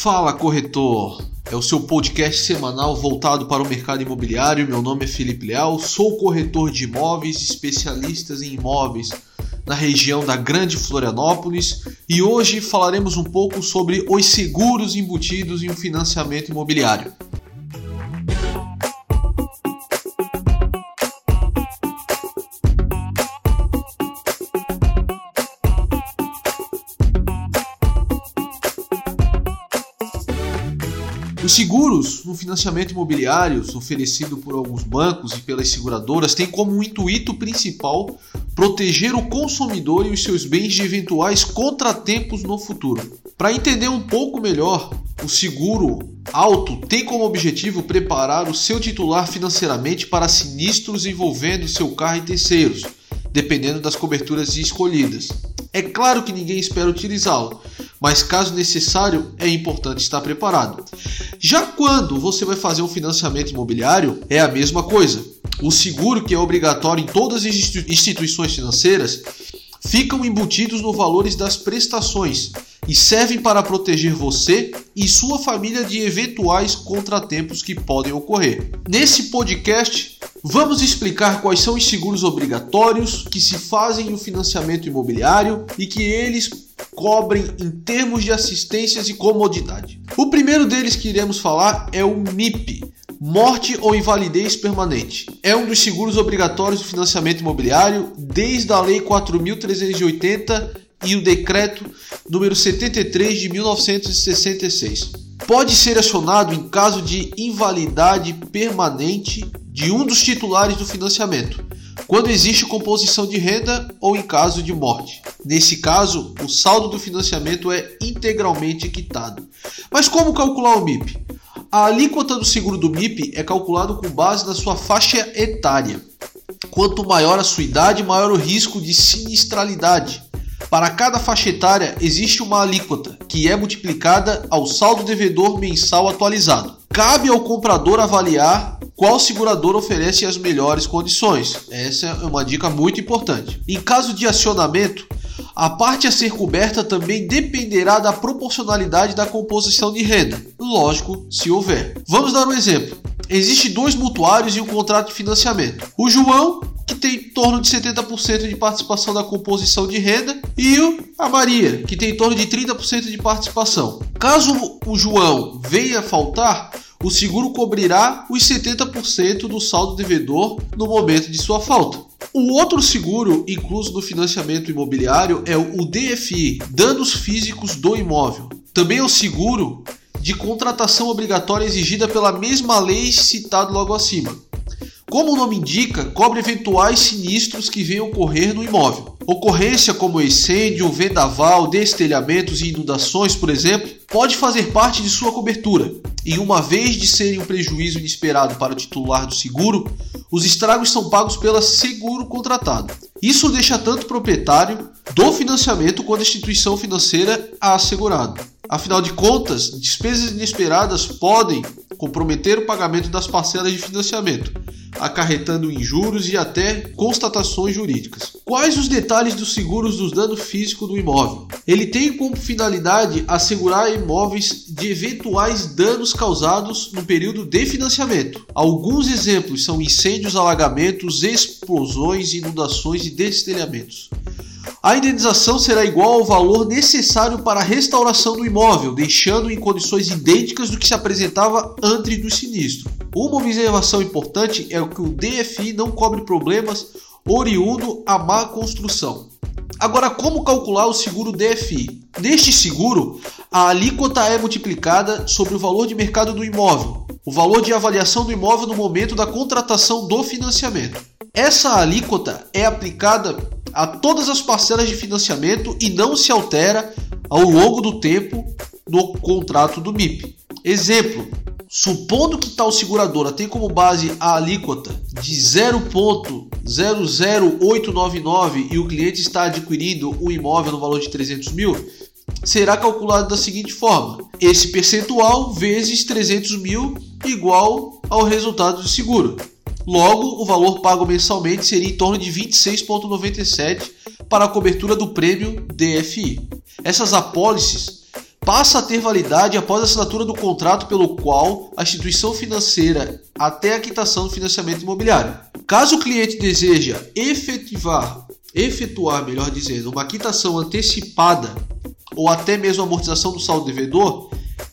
Fala corretor! É o seu podcast semanal voltado para o mercado imobiliário. Meu nome é Felipe Leal, sou corretor de imóveis, especialistas em imóveis na região da Grande Florianópolis e hoje falaremos um pouco sobre os seguros embutidos em um financiamento imobiliário. Os seguros no financiamento imobiliário oferecido por alguns bancos e pelas seguradoras têm como intuito principal proteger o consumidor e os seus bens de eventuais contratempos no futuro. Para entender um pouco melhor, o seguro alto tem como objetivo preparar o seu titular financeiramente para sinistros envolvendo seu carro e terceiros, dependendo das coberturas escolhidas. É claro que ninguém espera utilizá-lo, mas caso necessário, é importante estar preparado. Já quando você vai fazer um financiamento imobiliário, é a mesma coisa. O seguro, que é obrigatório em todas as instituições financeiras, ficam embutidos nos valores das prestações e servem para proteger você e sua família de eventuais contratempos que podem ocorrer. Nesse podcast, vamos explicar quais são os seguros obrigatórios que se fazem no financiamento imobiliário e que eles cobrem em termos de assistências e comodidade. O primeiro deles que iremos falar é o MIP, Morte ou invalidez permanente. É um dos seguros obrigatórios do financiamento imobiliário desde a Lei 4380 e o decreto número 73 de 1966. Pode ser acionado em caso de invalidade permanente de um dos titulares do financiamento, quando existe composição de renda ou em caso de morte. Nesse caso, o saldo do financiamento é integralmente quitado. Mas como calcular o MIP? A alíquota do seguro do MIP é calculado com base na sua faixa etária. Quanto maior a sua idade, maior o risco de sinistralidade. Para cada faixa etária existe uma alíquota, que é multiplicada ao saldo devedor mensal atualizado. Cabe ao comprador avaliar qual seguradora oferece as melhores condições. Essa é uma dica muito importante. Em caso de acionamento, a parte a ser coberta também dependerá da proporcionalidade da composição de renda, lógico, se houver. Vamos dar um exemplo. Existem dois mutuários em um contrato de financiamento. O João, que tem em torno de 70% de participação da composição de renda, e a Maria, que tem em torno de 30% de participação. Caso o João venha a faltar, o seguro cobrirá os 70% do saldo devedor no momento de sua falta. O outro seguro incluso no financiamento imobiliário é o DFI, danos físicos do imóvel. Também é o seguro de contratação obrigatória exigida pela mesma lei citada logo acima. Como o nome indica, cobre eventuais sinistros que venham ocorrer no imóvel. Ocorrência como incêndio, vendaval, destelhamentos e inundações, por exemplo, pode fazer parte de sua cobertura. E uma vez de serem um prejuízo inesperado para o titular do seguro, os estragos são pagos pela seguro contratado. Isso deixa tanto o proprietário do financiamento quanto a instituição financeira assegurado. Afinal de contas, despesas inesperadas podem comprometer o pagamento das parcelas de financiamento, acarretando em juros e até constatações jurídicas. Quais os detalhes dos seguros dos danos físicos do imóvel? Ele tem como finalidade assegurar imóveis de eventuais danos causados no período de financiamento. Alguns exemplos são incêndios, alagamentos, explosões, inundações e destelhamentos. A indenização será igual ao valor necessário para a restauração do imóvel, deixando em condições idênticas do que se apresentava antes do sinistro. Uma observação importante é que o DFI não cobre problemas oriundo a má construção. Agora, como calcular o seguro DFI? Neste seguro, a alíquota é multiplicada sobre o valor de mercado do imóvel, o valor de avaliação do imóvel no momento da contratação do financiamento. Essa alíquota é aplicada a todas as parcelas de financiamento e não se altera ao longo do tempo no contrato do MIP. Exemplo: supondo que tal seguradora tem como base a alíquota de 0,00899 e o cliente está adquirindo o um imóvel no valor de 300 mil, será calculado da seguinte forma: esse percentual vezes 300 mil igual ao resultado do seguro. Logo, o valor pago mensalmente seria em torno de 26,97 para a cobertura do prêmio DFI. Essas apólices passa a ter validade após a assinatura do contrato pelo qual a instituição financeira até a quitação do financiamento imobiliário. Caso o cliente deseja efetivar, efetuar, melhor dizendo, uma quitação antecipada ou até mesmo amortização do saldo devedor,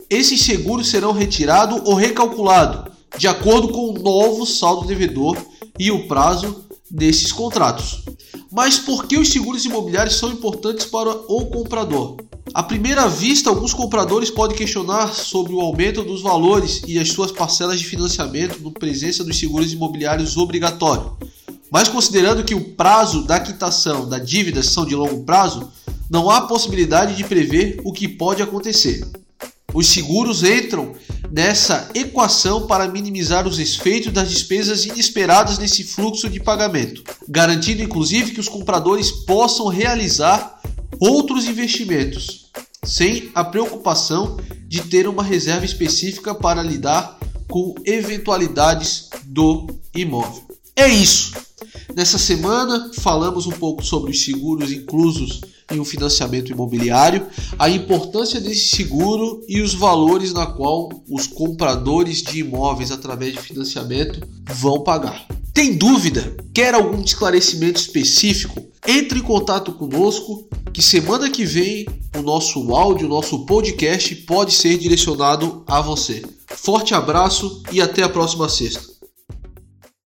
esses seguros serão retirados ou recalculados de acordo com o novo saldo devedor e o prazo desses contratos. Mas por que os seguros imobiliários são importantes para o comprador? À primeira vista, alguns compradores podem questionar sobre o aumento dos valores e as suas parcelas de financiamento no presença dos seguros imobiliários obrigatórios. Mas considerando que o prazo da quitação da dívida são de longo prazo, não há possibilidade de prever o que pode acontecer. Os seguros entram nessa equação para minimizar os efeitos das despesas inesperadas nesse fluxo de pagamento, garantindo inclusive que os compradores possam realizar outros investimentos, sem a preocupação de ter uma reserva específica para lidar com eventualidades do imóvel. É isso. Nessa semana falamos um pouco sobre os seguros inclusos em um financiamento imobiliário, a importância desse seguro e os valores na qual os compradores de imóveis através de financiamento vão pagar. Tem dúvida? Quer algum esclarecimento específico? Entre em contato conosco que semana que vem o nosso áudio, o nosso podcast pode ser direcionado a você. Forte abraço e até a próxima sexta.